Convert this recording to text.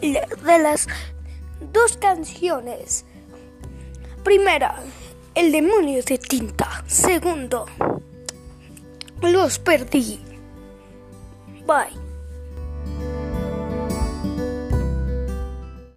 de las dos canciones. Primera, El demonio de tinta. Segundo, Los perdí. Bye.